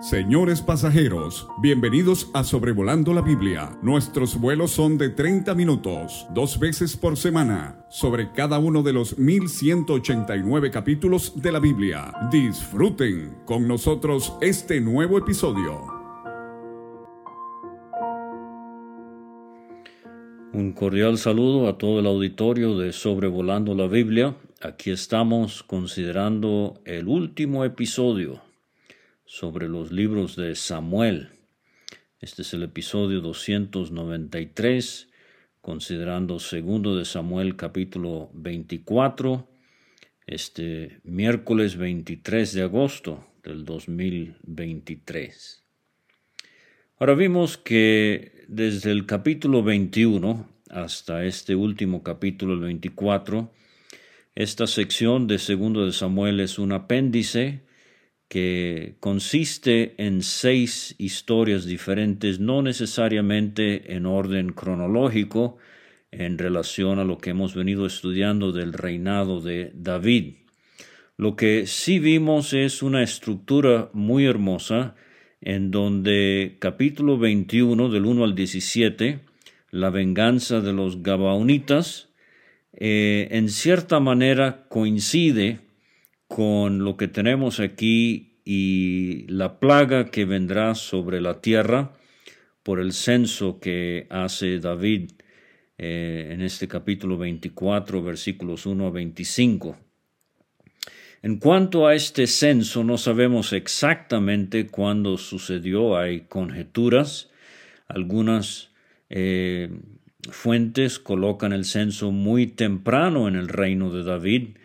Señores pasajeros, bienvenidos a Sobrevolando la Biblia. Nuestros vuelos son de 30 minutos, dos veces por semana, sobre cada uno de los 1189 capítulos de la Biblia. Disfruten con nosotros este nuevo episodio. Un cordial saludo a todo el auditorio de Sobrevolando la Biblia. Aquí estamos considerando el último episodio sobre los libros de Samuel. Este es el episodio 293, considerando segundo de Samuel capítulo 24, este miércoles 23 de agosto del 2023. Ahora vimos que desde el capítulo 21 hasta este último capítulo, el 24, esta sección de segundo de Samuel es un apéndice que consiste en seis historias diferentes, no necesariamente en orden cronológico, en relación a lo que hemos venido estudiando del reinado de David. Lo que sí vimos es una estructura muy hermosa en donde capítulo 21 del 1 al 17, la venganza de los Gabaonitas, eh, en cierta manera coincide con lo que tenemos aquí y la plaga que vendrá sobre la tierra por el censo que hace David eh, en este capítulo 24, versículos 1 a 25. En cuanto a este censo, no sabemos exactamente cuándo sucedió, hay conjeturas, algunas eh, fuentes colocan el censo muy temprano en el reino de David,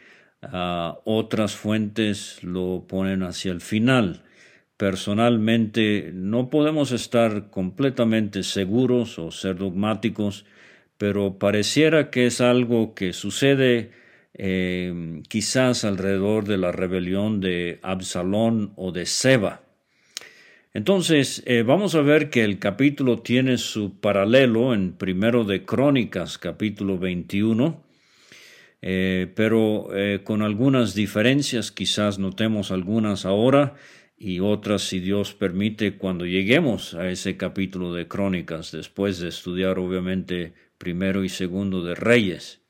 Ah, otras fuentes lo ponen hacia el final. Personalmente no podemos estar completamente seguros o ser dogmáticos, pero pareciera que es algo que sucede eh, quizás alrededor de la rebelión de Absalón o de Seba. Entonces, eh, vamos a ver que el capítulo tiene su paralelo en primero de Crónicas, capítulo 21, eh, pero eh, con algunas diferencias, quizás notemos algunas ahora y otras, si Dios permite, cuando lleguemos a ese capítulo de Crónicas, después de estudiar obviamente primero y segundo de Reyes.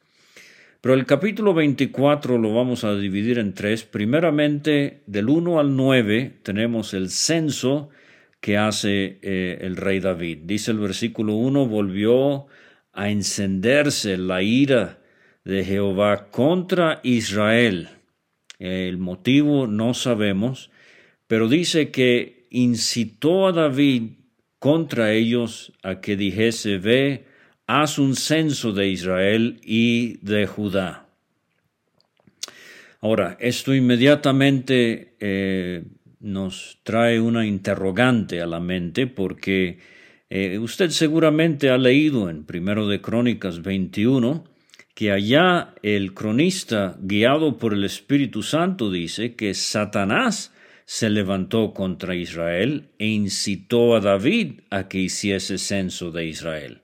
Pero el capítulo 24 lo vamos a dividir en tres. Primeramente, del 1 al 9 tenemos el censo que hace eh, el rey David. Dice el versículo 1, volvió a encenderse la ira de Jehová contra Israel. El motivo no sabemos, pero dice que incitó a David contra ellos a que dijese, ve, haz un censo de Israel y de Judá. Ahora, esto inmediatamente eh, nos trae una interrogante a la mente porque eh, usted seguramente ha leído en Primero de Crónicas 21 que allá el cronista, guiado por el Espíritu Santo, dice que Satanás se levantó contra Israel e incitó a David a que hiciese censo de Israel.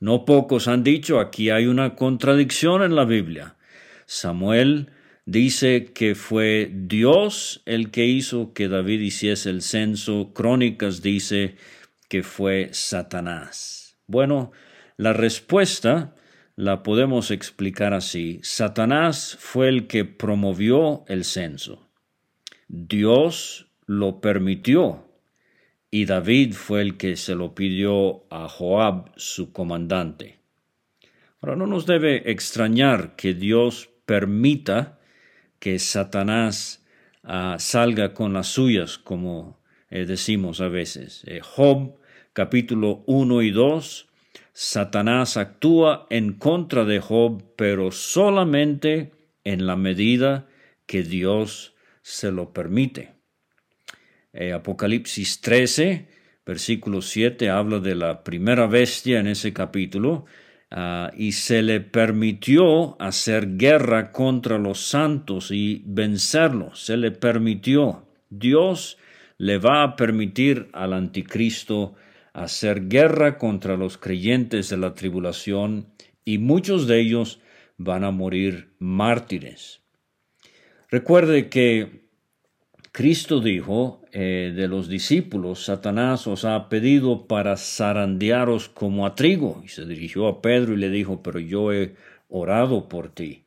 No pocos han dicho aquí hay una contradicción en la Biblia. Samuel dice que fue Dios el que hizo que David hiciese el censo. Crónicas dice que fue Satanás. Bueno, la respuesta la podemos explicar así. Satanás fue el que promovió el censo. Dios lo permitió y David fue el que se lo pidió a Joab, su comandante. Ahora no nos debe extrañar que Dios permita que Satanás ah, salga con las suyas, como eh, decimos a veces. Eh, Job capítulo 1 y 2 Satanás actúa en contra de Job, pero solamente en la medida que Dios se lo permite. Eh, Apocalipsis 13, versículo 7, habla de la primera bestia en ese capítulo, ah, y se le permitió hacer guerra contra los santos y vencerlos. Se le permitió. Dios le va a permitir al anticristo hacer guerra contra los creyentes de la tribulación y muchos de ellos van a morir mártires. Recuerde que Cristo dijo eh, de los discípulos, Satanás os ha pedido para zarandearos como a trigo. Y se dirigió a Pedro y le dijo, pero yo he orado por ti.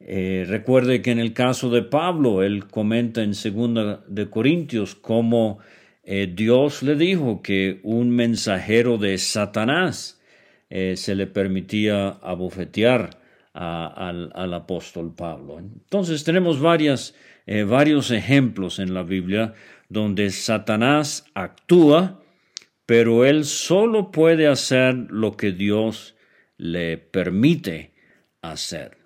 Eh, recuerde que en el caso de Pablo, él comenta en 2 de Corintios cómo eh, Dios le dijo que un mensajero de Satanás se le permitía abofetear al, apóstol Pablo. Entonces tenemos eh, varios ejemplos en la Biblia donde Satanás actúa, pero él solo puede hacer lo que Dios le permite hacer.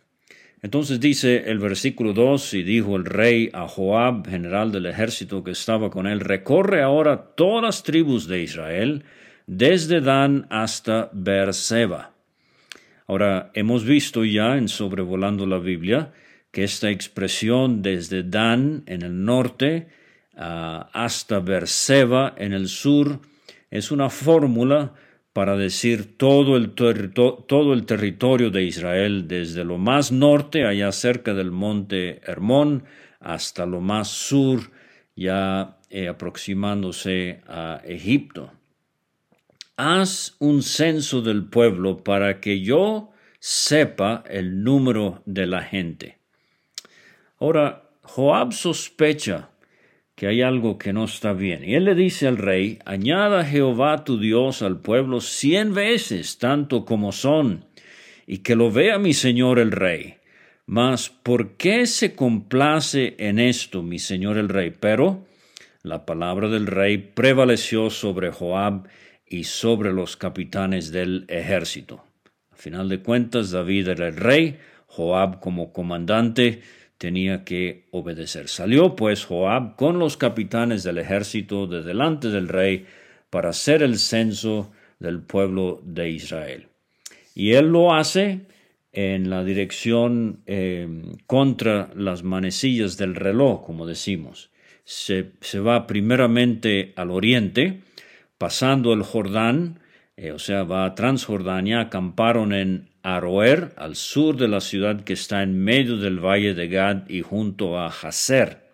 Entonces dice el versículo 2, y dijo el rey a Joab, general del ejército que estaba con él, recorre ahora todas las tribus de Israel, desde Dan hasta Beerseba. Ahora, hemos visto ya en Sobrevolando la Biblia que esta expresión desde Dan en el norte ah, hasta Berseba en el sur es una fórmula para decir todo el, todo el territorio de Israel, desde lo más norte, allá cerca del monte Hermón, hasta lo más sur, ya eh, aproximándose a Egipto. Haz un censo del pueblo para que yo sepa el número de la gente. Ahora, Joab sospecha que hay algo que no está bien. Y él le dice al rey, añada Jehová tu Dios al pueblo cien veces, tanto como son, y que lo vea mi señor el rey. Mas, ¿por qué se complace en esto mi señor el rey? Pero la palabra del rey prevaleció sobre Joab y sobre los capitanes del ejército. A final de cuentas, David era el rey, Joab como comandante, tenía que obedecer. Salió pues Joab con los capitanes del ejército de delante del rey para hacer el censo del pueblo de Israel. Y él lo hace en la dirección eh, contra las manecillas del reloj, como decimos. Se, va primeramente al oriente, pasando el Jordán, eh, o sea, va a Transjordania, acamparon en Aroer, al sur de la ciudad que está en medio del valle de Gad y junto a Hazer.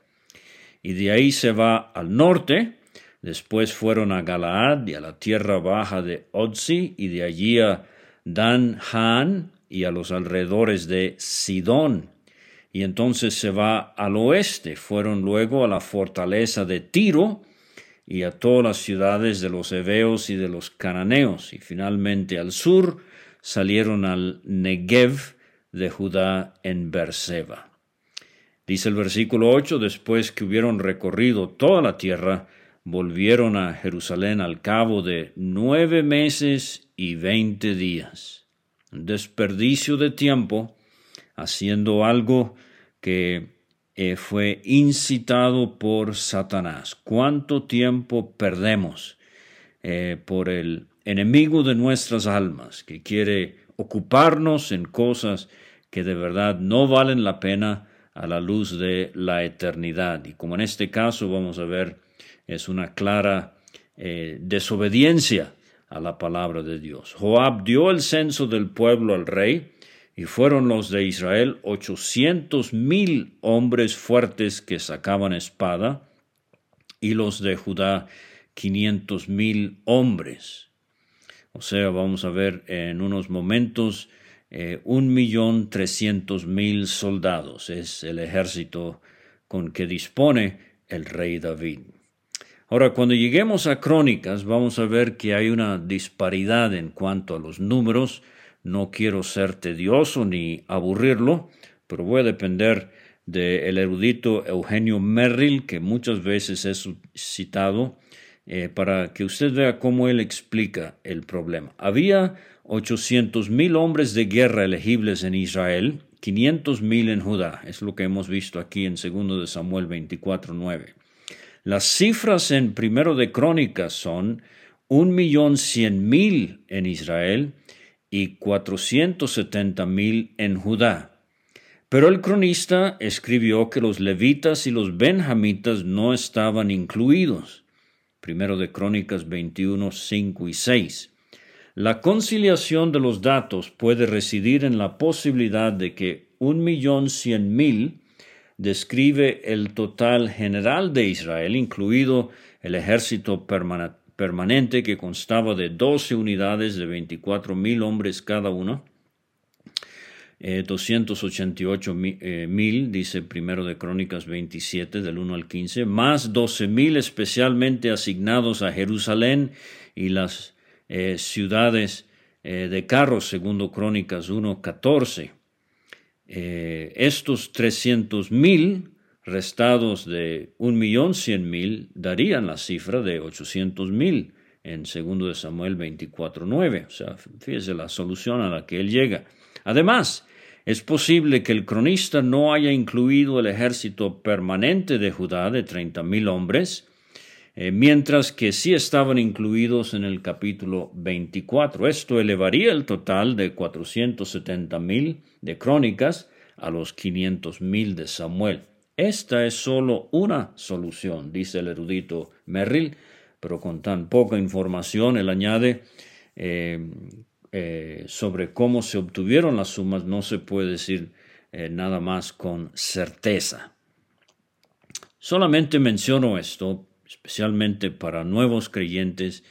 Y de ahí se va al norte, después fueron a Galaad y a la tierra baja de Otzi, y de allí a Dan Han y a los alrededores de Sidón. Y entonces se va al oeste, fueron luego a la fortaleza de Tiro, y a todas las ciudades de los heveos y de los cananeos, y finalmente al sur salieron al Negev de Judá en Berseba. Dice el versículo 8, después que hubieron recorrido toda la tierra, volvieron a Jerusalén al cabo de nueve meses y veinte días. Desperdicio de tiempo haciendo algo que eh, fue incitado por Satanás. ¿Cuánto tiempo perdemos eh, por el enemigo de nuestras almas, que quiere ocuparnos en cosas que de verdad no valen la pena a la luz de la eternidad. Y como en este caso vamos a ver, es una clara eh, desobediencia a la palabra de Dios. Joab dio el censo del pueblo al rey, y fueron los de Israel ochocientos mil hombres fuertes que sacaban espada, y los de Judá quinientos mil hombres. O sea, vamos a ver en unos momentos eh, un millón trescientos mil soldados. Es el ejército con que dispone el rey David. Ahora, cuando lleguemos a Crónicas, vamos a ver que hay una disparidad en cuanto a los números. No quiero ser tedioso ni aburrirlo, pero voy a depender del erudito Eugenio Merrill, que muchas veces he citado eh, para que usted vea cómo él explica el problema. Había 800 mil hombres de guerra elegibles en Israel, 500 mil en Judá. Es lo que hemos visto aquí en 2 de Samuel 24, 9. Las cifras en primero de Crónicas son un millón cien mil en Israel y 470 mil en Judá. Pero el cronista escribió que los levitas y los benjamitas no estaban incluidos primero de Crónicas 21, 5 y 6. La conciliación de los datos puede residir en la posibilidad de que un millón cien mil describe el total general de Israel, incluido el ejército permanente que constaba de 12 unidades de 24 mil hombres cada uno, 288 eh, eh, mil, dice primero de Crónicas 27 del 1 al 15, más 12 mil especialmente asignados a Jerusalén y las eh, ciudades de carros, segundo Crónicas 1, 14. estos 300 mil restados de un millón cien mil darían la cifra de 800 mil en segundo de Samuel 24, 9. O sea, fíjese la solución a la que él llega. Además, es posible que el cronista no haya incluido el ejército permanente de Judá de treinta mil hombres, eh, mientras que sí estaban incluidos en el capítulo 24. Esto elevaría el total de setenta mil de crónicas a los quinientos mil de Samuel. Esta es solo una solución, dice el erudito Merrill, pero con tan poca información, él añade eh, eh, sobre cómo se obtuvieron las sumas no se puede decir eh, nada más con certeza. Solamente menciono esto, especialmente para nuevos creyentes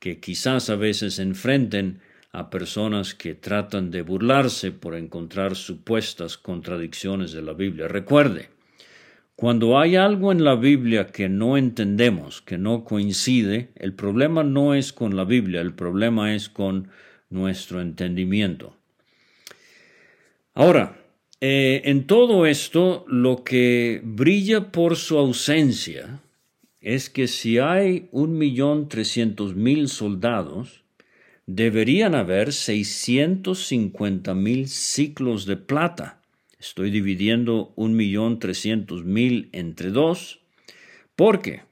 que quizás a veces enfrenten a personas que tratan de burlarse por encontrar supuestas contradicciones de la Biblia. Recuerde, cuando hay algo en la Biblia que no entendemos, que no coincide, el problema no es con la Biblia, el problema es con nuestro entendimiento. Ahora, eh, en todo esto, lo que brilla por su ausencia es que si hay un millón trescientos mil soldados, deberían haber seiscientos cincuenta mil ciclos de plata. Estoy dividiendo un millón trescientos mil entre dos, porque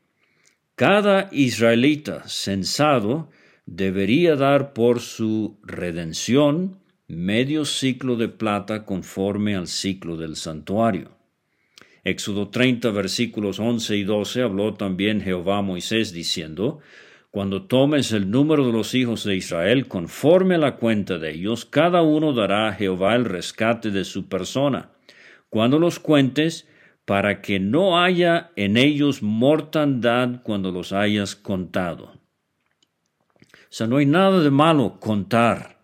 cada israelita censado debería dar por su redención medio ciclo de plata conforme al ciclo del santuario. Éxodo 30 versículos 11 y 12 habló también Jehová a Moisés diciendo, Cuando tomes el número de los hijos de Israel conforme a la cuenta de ellos, cada uno dará a Jehová el rescate de su persona. Cuando los cuentes, para que no haya en ellos mortandad cuando los hayas contado. O sea, no hay nada de malo contar,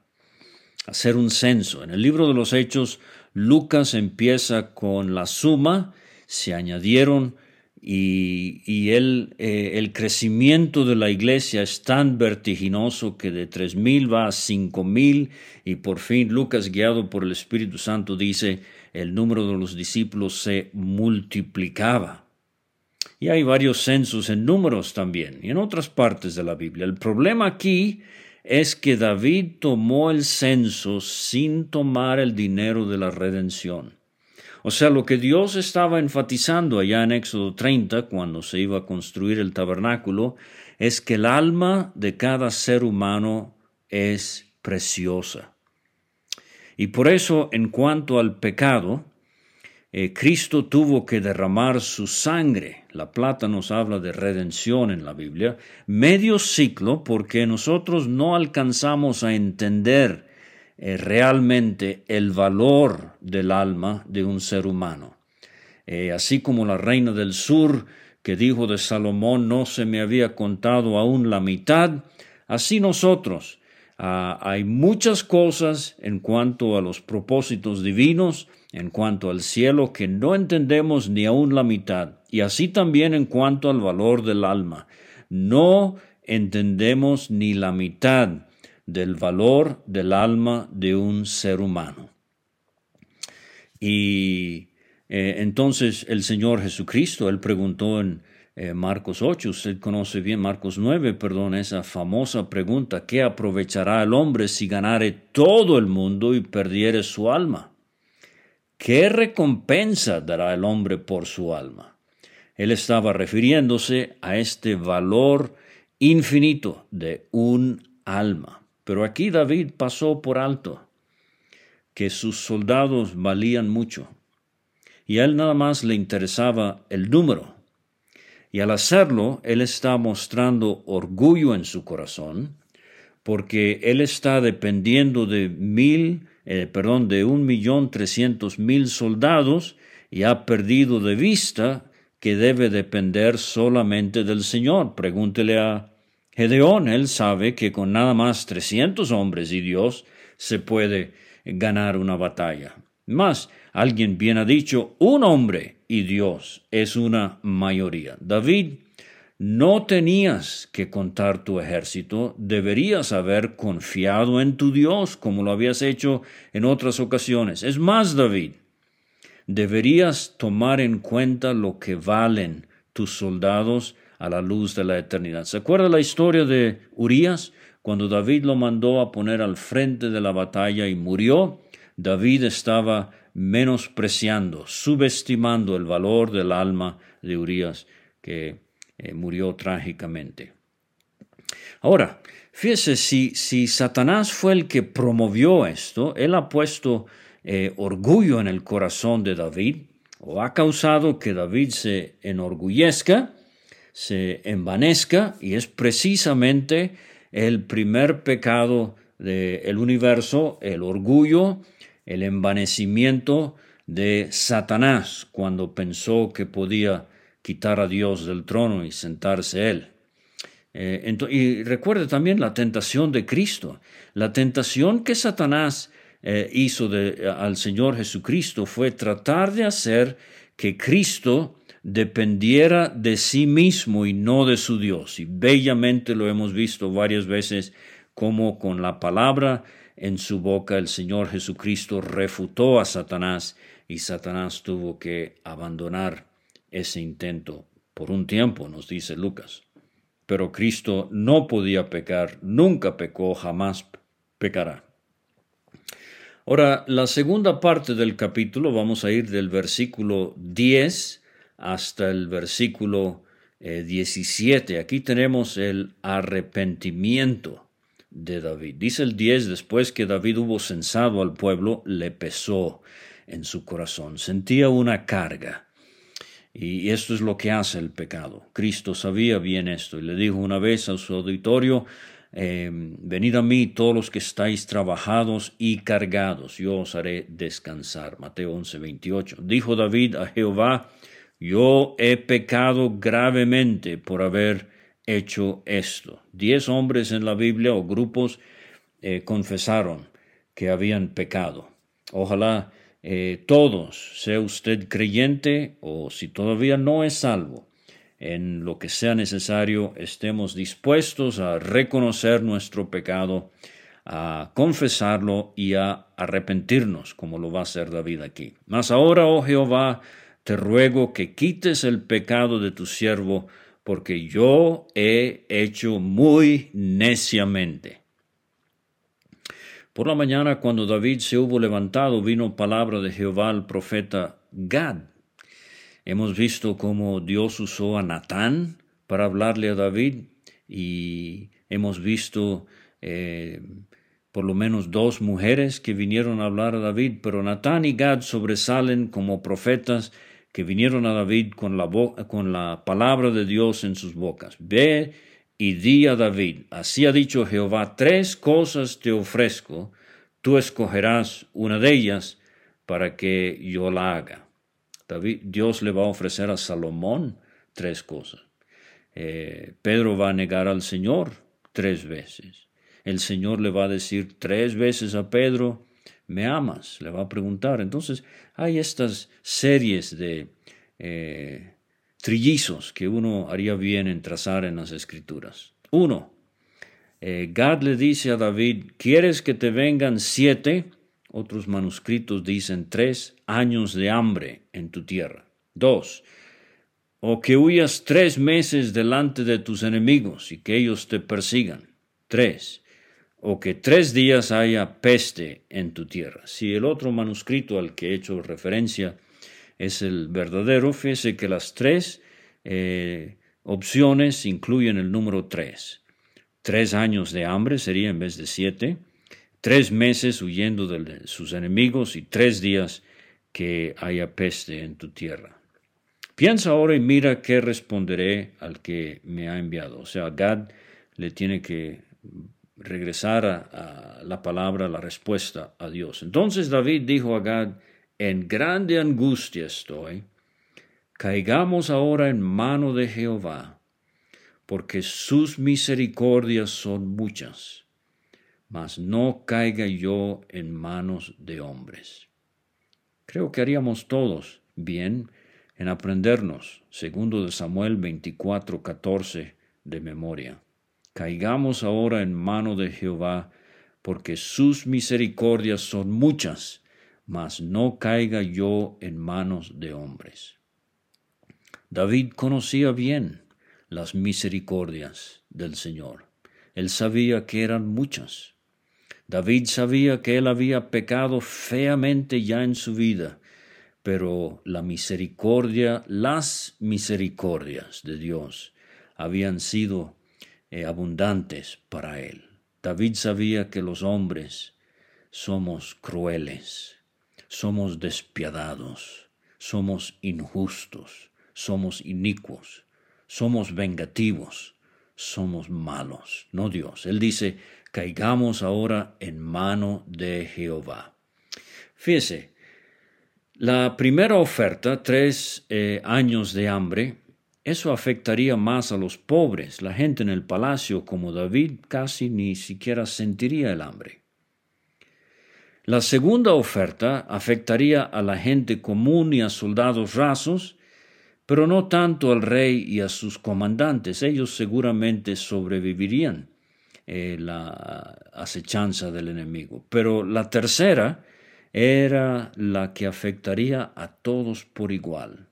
hacer un censo. En el libro de los Hechos, Lucas empieza con la suma, se añadieron y, el, eh, el, crecimiento de la iglesia es tan vertiginoso que de tres mil va a cinco mil y por fin Lucas, guiado por el Espíritu Santo, dice el número de los discípulos se multiplicaba. Y hay varios censos en números también y en otras partes de la Biblia. El problema aquí es que David tomó el censo sin tomar el dinero de la redención. O sea, lo que Dios estaba enfatizando allá en Éxodo 30, cuando se iba a construir el tabernáculo, es que el alma de cada ser humano es preciosa. Y por eso, en cuanto al pecado, eh, Cristo tuvo que derramar su sangre. La plata nos habla de redención en la Biblia. Medio ciclo porque nosotros no alcanzamos a entender realmente el valor del alma de un ser humano. Eh, así como la reina del sur que dijo de Salomón no se me había contado aún la mitad, así nosotros. Ah, hay muchas cosas en cuanto a los propósitos divinos, en cuanto al cielo que no entendemos ni aun la mitad, y así también en cuanto al valor del alma. No entendemos ni la mitad del valor del alma de un ser humano. Y eh, entonces el Señor Jesucristo, él preguntó en eh, Marcos 8, usted conoce bien Marcos 9, perdón, esa famosa pregunta, ¿qué aprovechará el hombre si ganare todo el mundo y perdiere su alma? ¿Qué recompensa dará el hombre por su alma? Él estaba refiriéndose a este valor infinito de un alma. Pero aquí David pasó por alto que sus soldados valían mucho y a él nada más le interesaba el número. Y al hacerlo, él está mostrando orgullo en su corazón, porque él está dependiendo de mil eh, perdón, de un millón trescientos mil soldados y ha perdido de vista que debe depender solamente del Señor. Pregúntele a Gedeón, él sabe que con nada más 300 hombres y Dios se puede ganar una batalla. Más, alguien bien ha dicho, un hombre y Dios es una mayoría. David, no tenías que contar tu ejército, deberías haber confiado en tu Dios como lo habías hecho en otras ocasiones. Es más, David, deberías tomar en cuenta lo que valen tus soldados a la luz de la eternidad. ¿Se acuerda la historia de Urias? Cuando David lo mandó a poner al frente de la batalla y murió, David estaba menospreciando, subestimando el valor del alma de Urias, que eh, murió trágicamente. Ahora, fíjese, si, si Satanás fue el que promovió esto, él ha puesto eh, orgullo en el corazón de David, o ha causado que David se enorgullezca, se envanezca, y es precisamente el primer pecado del universo, el orgullo, el envanecimiento de Satanás, cuando pensó que podía quitar a Dios del trono y sentarse él. Eh, y recuerde también la tentación de Cristo. La tentación que Satanás eh, hizo al Señor Jesucristo fue tratar de hacer que Cristo dependiera de sí mismo y no de su Dios. Y bellamente lo hemos visto varias veces como con la palabra en su boca el Señor Jesucristo refutó a Satanás y Satanás tuvo que abandonar ese intento por un tiempo, nos dice Lucas. Pero Cristo no podía pecar, nunca pecó, jamás pecará. Ahora, la segunda parte del capítulo, vamos a ir del versículo 10 hasta el versículo 17. Eh, Aquí tenemos el arrepentimiento de David. Dice el 10, después que David hubo censado al pueblo, le pesó en su corazón, sentía una carga. Y esto es lo que hace el pecado. Cristo sabía bien esto y le dijo una vez a su auditorio, eh, venid a mí todos los que estáis trabajados y cargados, yo os haré descansar. Mateo 11, 28. Dijo David a Jehová, yo he pecado gravemente por haber hecho esto. Diez hombres en la Biblia o grupos eh, confesaron que habían pecado. Ojalá eh, todos, sea usted creyente o si todavía no es salvo, en lo que sea necesario, estemos dispuestos a reconocer nuestro pecado, a confesarlo y a arrepentirnos, como lo va a hacer David aquí. Mas ahora, oh Jehová, te ruego que quites el pecado de tu siervo, porque yo he hecho muy neciamente. Por la mañana, cuando David se hubo levantado, vino palabra de Jehová al profeta Gad. Hemos visto cómo Dios usó a Natán para hablarle a David y hemos visto eh, por lo menos dos mujeres que vinieron a hablar a David, pero Natán y Gad sobresalen como profetas que vinieron a David con la, con la palabra de Dios en sus bocas. Ve y di a David, así ha dicho Jehová, tres cosas te ofrezco, tú escogerás una de ellas para que yo la haga. David, Dios le va a ofrecer a Salomón tres cosas. Eh, Pedro va a negar al Señor tres veces. El Señor le va a decir tres veces a Pedro, ¿me amas? Le va a preguntar. Entonces hay estas series de eh, trillizos que uno haría bien en trazar en las escrituras. Uno, eh, Gad le dice a David, ¿quieres que te vengan siete? Otros manuscritos dicen tres años de hambre en tu tierra. Dos, o que huyas tres meses delante de tus enemigos y que ellos te persigan. Tres, o que tres días haya peste en tu tierra. Si el otro manuscrito al que he hecho referencia es el verdadero, fíjese que las tres eh, opciones incluyen el número tres. Tres años de hambre sería en vez de siete, tres meses huyendo de sus enemigos y tres días que haya peste en tu tierra. Piensa ahora y mira qué responderé al que me ha enviado. O sea, Gad le tiene que regresar a, la palabra, la respuesta a Dios. Entonces David dijo a Gad, en grande angustia estoy, caigamos ahora en mano de Jehová, porque sus misericordias son muchas, mas no caiga yo en manos de hombres. Creo que haríamos todos bien en aprendernos, segundo de Samuel 24, 14, de memoria. Caigamos ahora en mano de Jehová, porque sus misericordias son muchas, mas no caiga yo en manos de hombres. David conocía bien las misericordias del Señor. Él sabía que eran muchas. David sabía que él había pecado feamente ya en su vida, pero la misericordia, las misericordias de Dios habían sido eh, abundantes para él. David sabía que los hombres somos crueles, somos despiadados, somos injustos, somos inicuos, somos vengativos, somos malos, no Dios. Él dice, caigamos ahora en mano de Jehová. Fíjese, la primera oferta, tres eh, años de hambre, eso afectaría más a los pobres. La gente en el palacio como David casi ni siquiera sentiría el hambre. La segunda oferta afectaría a la gente común y a soldados rasos, pero no tanto al rey y a sus comandantes. Ellos seguramente sobrevivirían eh, la acechanza del enemigo. Pero la tercera era la que afectaría a todos por igual.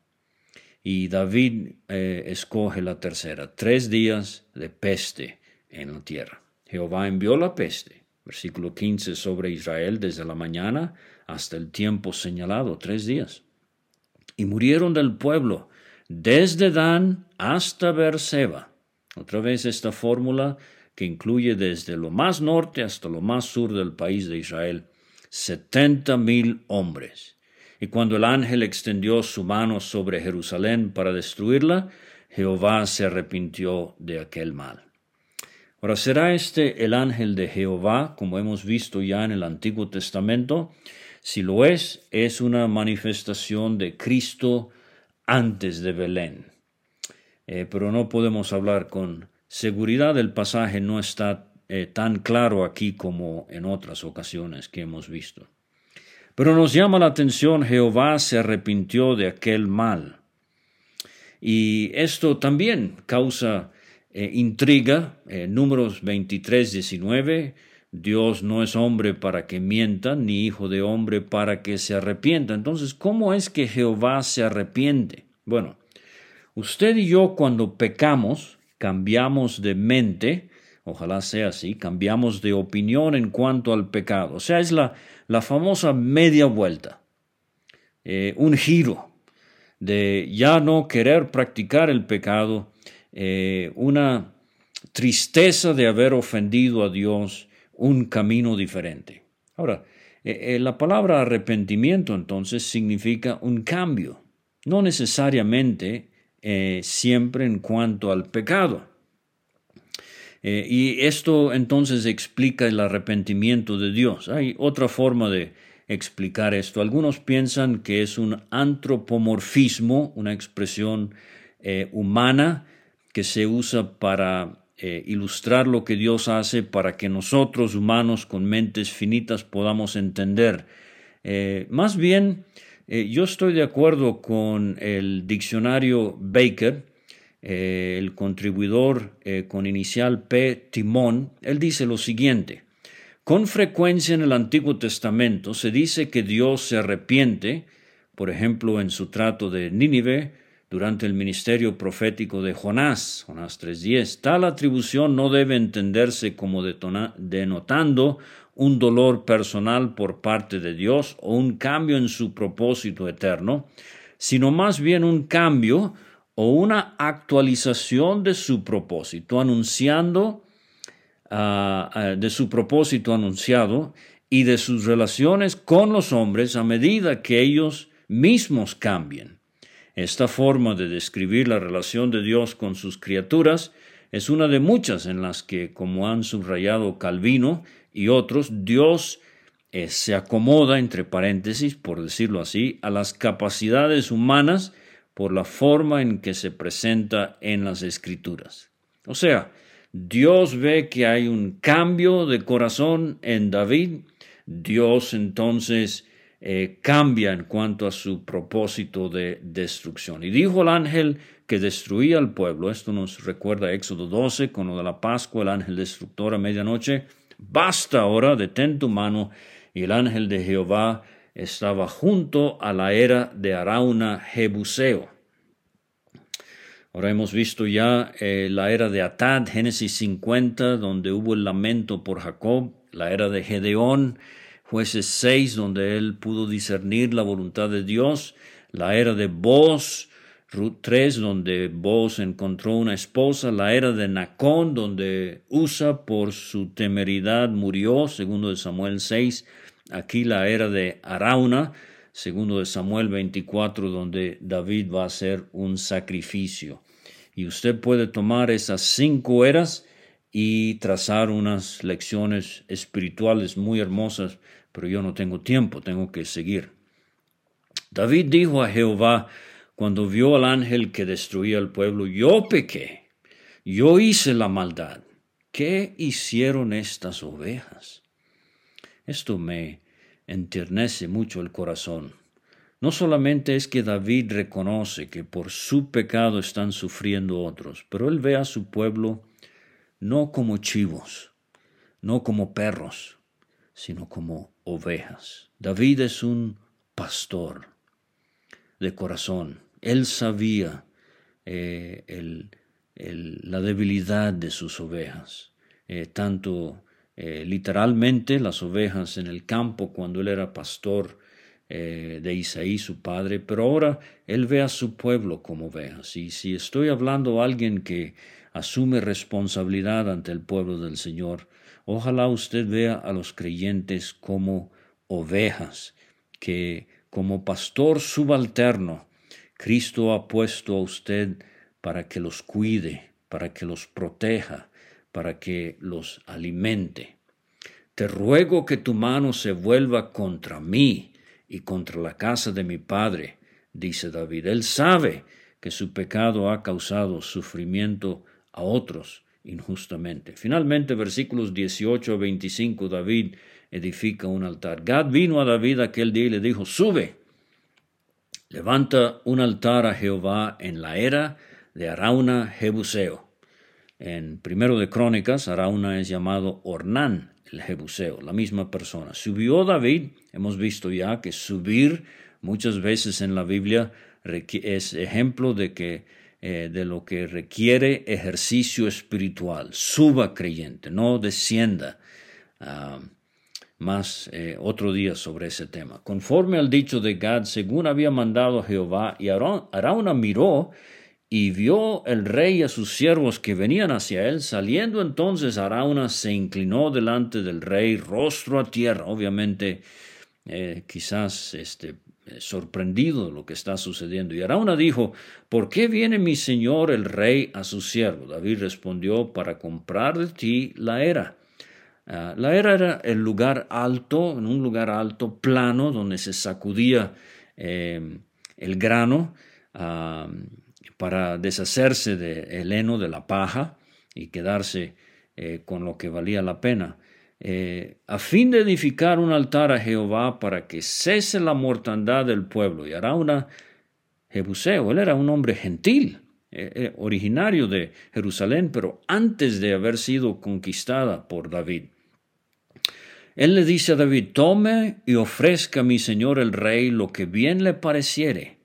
Y David eh, escoge la tercera, tres días de peste en la tierra. Jehová envió la peste, versículo 15, sobre Israel desde la mañana hasta el tiempo señalado, tres días. Y murieron del pueblo desde Dan hasta Berseba. Otra vez esta fórmula que incluye desde lo más norte hasta lo más sur del país de Israel, setenta mil hombres. Y cuando el ángel extendió su mano sobre Jerusalén para destruirla, Jehová se arrepintió de aquel mal. Ahora, ¿será este el ángel de Jehová, como hemos visto ya en el Antiguo Testamento? Si lo es, es una manifestación de Cristo antes de Belén. Eh, pero no podemos hablar con seguridad, el pasaje no está eh, tan claro aquí como en otras ocasiones que hemos visto. Pero nos llama la atención, Jehová se arrepintió de aquel mal. Y esto también causa eh, intriga. números 23, 19 Dios no es hombre para que mienta, ni hijo de hombre para que se arrepienta. Entonces, ¿cómo es que Jehová se arrepiente? Bueno, usted y yo cuando pecamos, cambiamos de mente, ojalá sea así, cambiamos de opinión en cuanto al pecado. O sea, es la, la famosa media vuelta, eh, un giro de ya no querer practicar el pecado, eh, una tristeza de haber ofendido a Dios, un camino diferente. Ahora, eh, la palabra arrepentimiento entonces significa un cambio, no necesariamente siempre en cuanto al pecado. Y esto entonces explica el arrepentimiento de Dios. Hay otra forma de explicar esto. Algunos piensan que es un antropomorfismo, una expresión humana que se usa para eh, ilustrar lo que Dios hace para que nosotros, humanos con mentes finitas, podamos entender. Eh, más bien, eh, yo estoy de acuerdo con el diccionario Baker, el contribuidor con inicial P. Timón. Él dice lo siguiente. Con frecuencia en el Antiguo Testamento se dice que Dios se arrepiente, por ejemplo, en su trato de Nínive, durante el ministerio profético de Jonás, Jonás 3.10. Tal atribución no debe entenderse como denotando un dolor personal por parte de Dios o un cambio en su propósito eterno, sino más bien un cambio o una actualización de su propósito, anunciando ah, ah, de su propósito anunciado y de sus relaciones con los hombres a medida que ellos mismos cambien. Esta forma de describir la relación de Dios con sus criaturas es una de muchas en las que, como han subrayado Calvino y otros, Dios eh, se acomoda, entre paréntesis, por decirlo así, a las capacidades humanas por la forma en que se presenta en las escrituras. O sea, Dios ve que hay un cambio de corazón en David, Dios entonces eh, cambia en cuanto a su propósito de destrucción. Y dijo el ángel que destruía al pueblo, esto nos recuerda Éxodo 12, con lo de la Pascua, el ángel destructor a medianoche, basta ahora, detén tu mano, y el ángel de Jehová estaba junto a la era de Arauna Jebuseo. Ahora hemos visto ya eh, la era de Atad, Génesis 50, donde hubo el lamento por Jacob, la era de Gedeón, jueces 6, donde él pudo discernir la voluntad de Dios, la era de Boz, Ruth 3, donde Boz encontró una esposa, la era de Nacón, donde Usa por su temeridad murió, segundo de Samuel 6, aquí la era de Arauna, segundo de Samuel 24, donde David va a hacer un sacrificio. Y usted puede tomar esas cinco eras y trazar unas lecciones espirituales muy hermosas, pero yo no tengo tiempo, tengo que seguir. David dijo a Jehová, cuando vio al ángel que destruía el pueblo, yo pequé, yo hice la maldad. ¿Qué hicieron estas ovejas? Esto me enternece mucho el corazón. No solamente es que David reconoce que por su pecado están sufriendo otros, pero él ve a su pueblo no como chivos, no como perros, sino como ovejas. David es un pastor de corazón. Él sabía eh, la debilidad de sus ovejas, eh, tanto eh, literalmente las ovejas en el campo cuando él era pastor eh, de Isaí, su padre, pero ahora él ve a su pueblo como ovejas. Y si estoy hablando a alguien que asume responsabilidad ante el pueblo del Señor, ojalá usted vea a los creyentes como ovejas, que como pastor subalterno, Cristo ha puesto a usted para que los cuide, para que los proteja, para que los alimente. Te ruego que tu mano se vuelva contra mí y contra la casa de mi padre, dice David. Él sabe que su pecado ha causado sufrimiento a otros injustamente. Finalmente, versículos 18 a 25, David edifica un altar. Gad vino a David aquel día y le dijo, sube, levanta un altar a Jehová en la era de Arauna Jebuseo en primero de Crónicas, Arauna es llamado Ornán, el Jebuseo, la misma persona. Subió David, hemos visto ya que subir muchas veces en la Biblia es ejemplo de que eh, de lo que requiere ejercicio espiritual. Suba creyente, no descienda. Ah, más eh, otro día sobre ese tema. Conforme al dicho de Gad, según había mandado Jehová, y Arauna miró y vio el rey a sus siervos que venían hacia él, saliendo entonces Arauna se inclinó delante del rey, rostro a tierra, obviamente eh, quizás este, eh, sorprendido de lo que está sucediendo. Y Arauna dijo, ¿por qué viene mi señor el rey a su siervo? David respondió, para comprar de ti la era. Ah, la era era el lugar alto, en un lugar alto, plano, donde se sacudía eh, el grano. Ah, para deshacerse del heno, de la paja, y quedarse eh, con lo que valía la pena, eh, a fin de edificar un altar a Jehová para que cese la mortandad del pueblo. Y hará una Jebuseo, él era un hombre gentil, eh, originario de Jerusalén, pero antes de haber sido conquistada por David. Él le dice a David, tome y ofrezca a mi señor el rey lo que bien le pareciere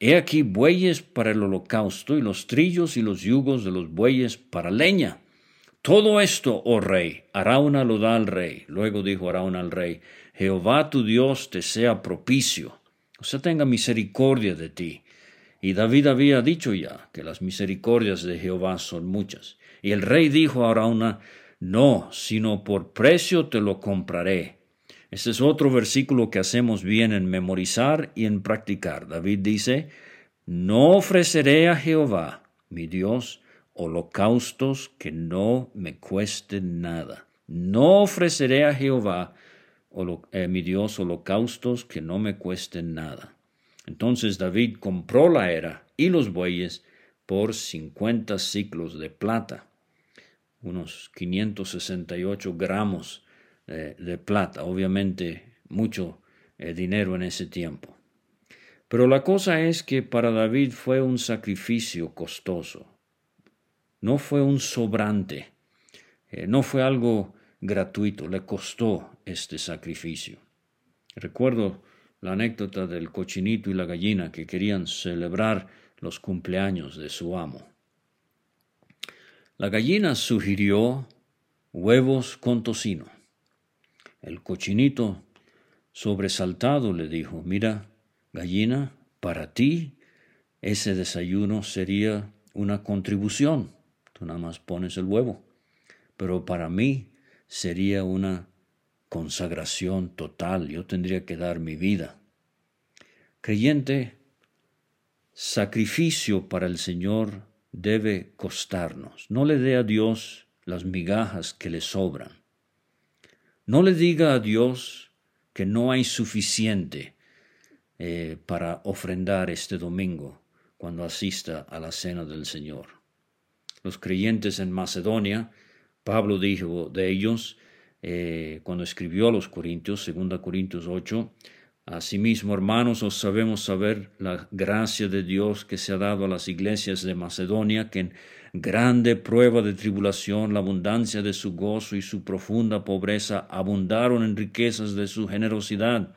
He aquí bueyes para el holocausto y los trillos y los yugos de los bueyes para leña. Todo esto, oh rey, Arauna lo da al rey. Luego dijo Arauna al rey, Jehová tu Dios te sea propicio, o sea, tenga misericordia de ti. Y David había dicho ya que las misericordias de Jehová son muchas. Y el rey dijo a Arauna, no, sino por precio te lo compraré este es otro versículo que hacemos bien en memorizar y en practicar. David dice, no ofreceré a Jehová, mi Dios, holocaustos que no me cuesten nada. No ofreceré a Jehová eh, mi Dios holocaustos que no me cuesten nada. Entonces David compró la era y los bueyes por cincuenta ciclos de plata, unos 568 gramos eh, de plata, obviamente mucho eh, dinero en ese tiempo. Pero la cosa es que para David fue un sacrificio costoso, no fue un sobrante, eh, no fue algo gratuito, le costó este sacrificio. Recuerdo la anécdota del cochinito y la gallina que querían celebrar los cumpleaños de su amo. La gallina sugirió huevos con tocino. El cochinito, sobresaltado, le dijo, mira, gallina, para ti ese desayuno sería una contribución. Tú nada más pones el huevo. Pero para mí sería una consagración total. Yo tendría que dar mi vida. Creyente, sacrificio para el Señor debe costarnos. No le dé a Dios las migajas que le sobran. No le diga a Dios que no hay suficiente eh, para ofrendar este domingo cuando asista a la cena del Señor. Los creyentes en Macedonia, Pablo dijo de ellos eh, cuando escribió a los Corintios, 2 Corintios 8, Asimismo, hermanos, os sabemos saber la gracia de Dios que se ha dado a las iglesias de Macedonia, que en grande prueba de tribulación, la abundancia de su gozo y su profunda pobreza abundaron en riquezas de su generosidad.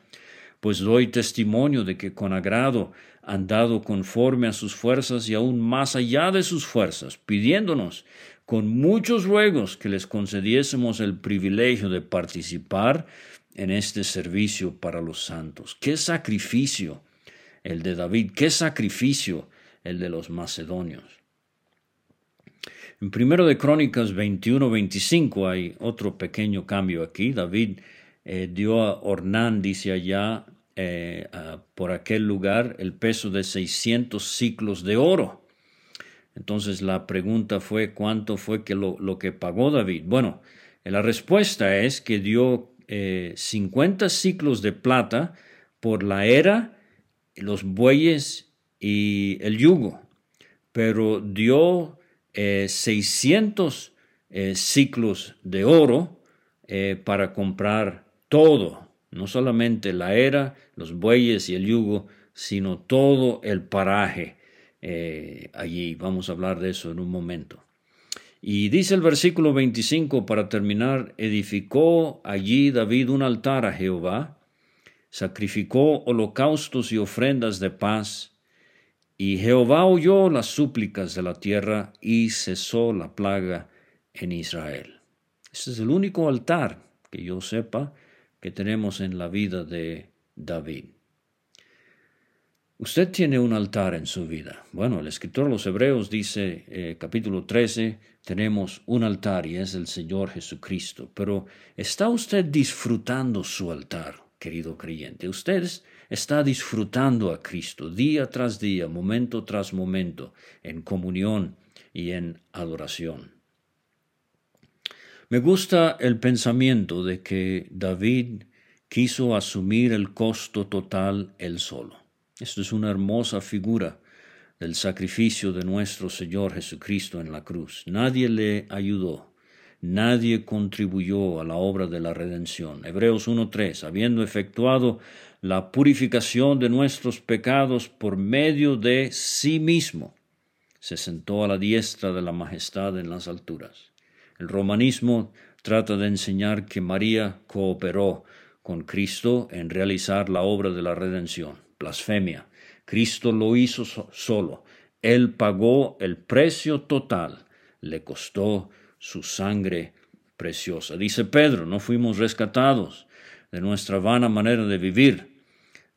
Pues doy testimonio de que con agrado han dado conforme a sus fuerzas y aún más allá de sus fuerzas, pidiéndonos con muchos ruegos que les concediésemos el privilegio de participar en este servicio para los santos. Qué sacrificio el de David, qué sacrificio el de los macedonios. En primero de Crónicas 21-25 hay otro pequeño cambio aquí. David eh, dio a Ornán, dice allá, eh, por aquel lugar el peso de 600 ciclos de oro. Entonces la pregunta fue cuánto fue que lo, lo que pagó David. Bueno, la respuesta es que dio 50 eh, ciclos de plata por la era, los bueyes y el yugo, pero dio 600 eh, eh, ciclos de oro para comprar todo, no solamente la era, los bueyes y el yugo, sino todo el paraje allí. Vamos a hablar de eso en un momento. Y dice el versículo 25 para terminar, edificó allí David un altar a Jehová, sacrificó holocaustos y ofrendas de paz, y Jehová oyó las súplicas de la tierra y cesó la plaga en Israel. Este es el único altar que yo sepa que tenemos en la vida de David. Usted tiene un altar en su vida. Bueno, el escritor de los Hebreos dice, eh, capítulo 13, tenemos un altar y es el Señor Jesucristo. Pero ¿está usted disfrutando su altar, querido creyente? Usted está disfrutando a Cristo día tras día, momento tras momento, en comunión y en adoración. Me gusta el pensamiento de que David quiso asumir el costo total él solo. Esto es una hermosa figura del sacrificio de nuestro Señor Jesucristo en la cruz. Nadie le ayudó, nadie contribuyó a la obra de la redención. Hebreos 1.3, habiendo efectuado la purificación de nuestros pecados por medio de sí mismo, se sentó a la diestra de la majestad en las alturas. El romanismo trata de enseñar que María cooperó con Cristo en realizar la obra de la redención blasfemia. Cristo lo hizo solo. Él pagó el precio total. Le costó su sangre preciosa. Dice Pedro, no fuimos rescatados de nuestra vana manera de vivir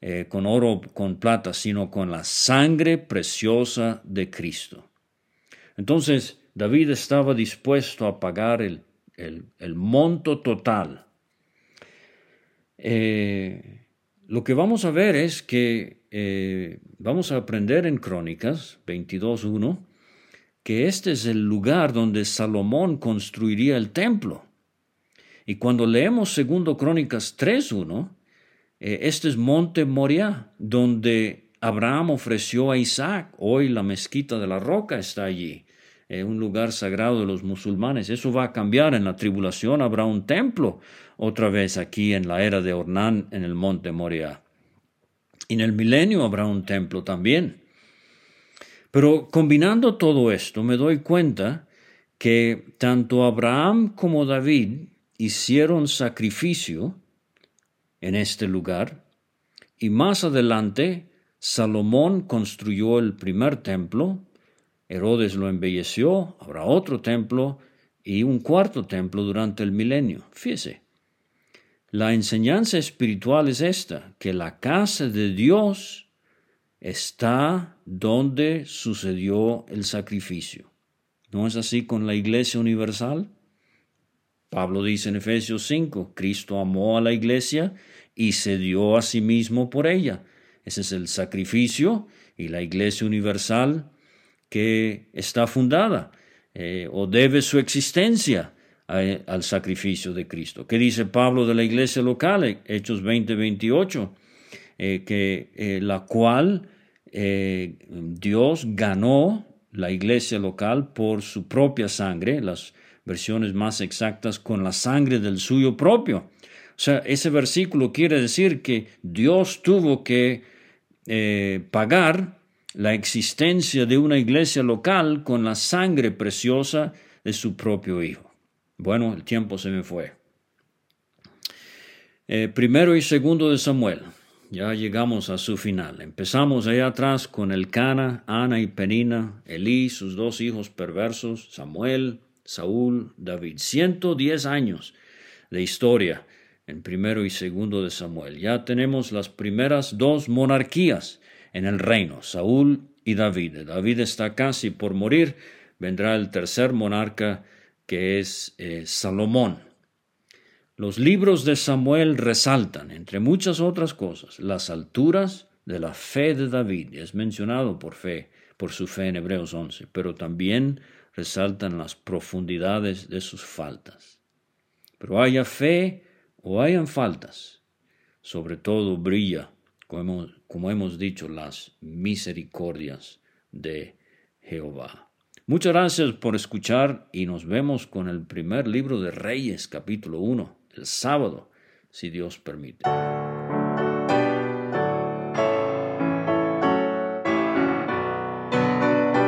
eh, con oro, con plata, sino con la sangre preciosa de Cristo. Entonces, David estaba dispuesto a pagar el, el, monto total. Eh, lo que vamos a ver es que eh, vamos a aprender en Crónicas 22.1 que este es el lugar donde Salomón construiría el templo. Y cuando leemos segundo Crónicas 3.1, eh, este es Monte Moriah, donde Abraham ofreció a Isaac. Hoy la mezquita de la roca está allí, eh, un lugar sagrado de los musulmanes. Eso va a cambiar. En la tribulación habrá un templo otra vez aquí en la era de Ornán en el Monte Moriah. Y en el milenio habrá un templo también. Pero combinando todo esto, me doy cuenta que tanto Abraham como David hicieron sacrificio en este lugar y más adelante Salomón construyó el primer templo, Herodes lo embelleció, habrá otro templo y un cuarto templo durante el milenio. Fíjese, la enseñanza espiritual es esta, que la casa de Dios está donde sucedió el sacrificio. ¿No es así con la Iglesia Universal? Pablo dice en Efesios 5, Cristo amó a la Iglesia y se dio a sí mismo por ella. Ese es el sacrificio y la Iglesia Universal que está fundada eh, o debe su existencia al sacrificio de Cristo. ¿Qué dice Pablo de la iglesia local? Hechos 20, 28, eh, que eh, la cual Dios ganó la iglesia local por su propia sangre, las versiones más exactas con la sangre del suyo propio. O sea, ese versículo quiere decir que Dios tuvo que eh, pagar la existencia de una iglesia local con la sangre preciosa de su propio Hijo. Bueno, el tiempo se me fue. Eh, primero y segundo de Samuel. Ya llegamos a su final. Empezamos allá atrás con el Cana, Ana y Penina, Elí, sus dos hijos perversos, Samuel, Saúl, David. 110 años de historia en primero y segundo de Samuel. Ya tenemos las primeras dos monarquías en el reino, Saúl y David. David está casi por morir, vendrá el tercer monarca que es eh, Salomón. Los libros de Samuel resaltan, entre muchas otras cosas, las alturas de la fe de David, es mencionado por fe, por su fe en Hebreos 11, pero también resaltan las profundidades de sus faltas. Pero haya fe o hayan faltas, sobre todo brilla, como, como hemos dicho, las misericordias de Jehová. Muchas gracias por escuchar y nos vemos con el primer libro de Reyes, capítulo 1 el sábado, si Dios permite.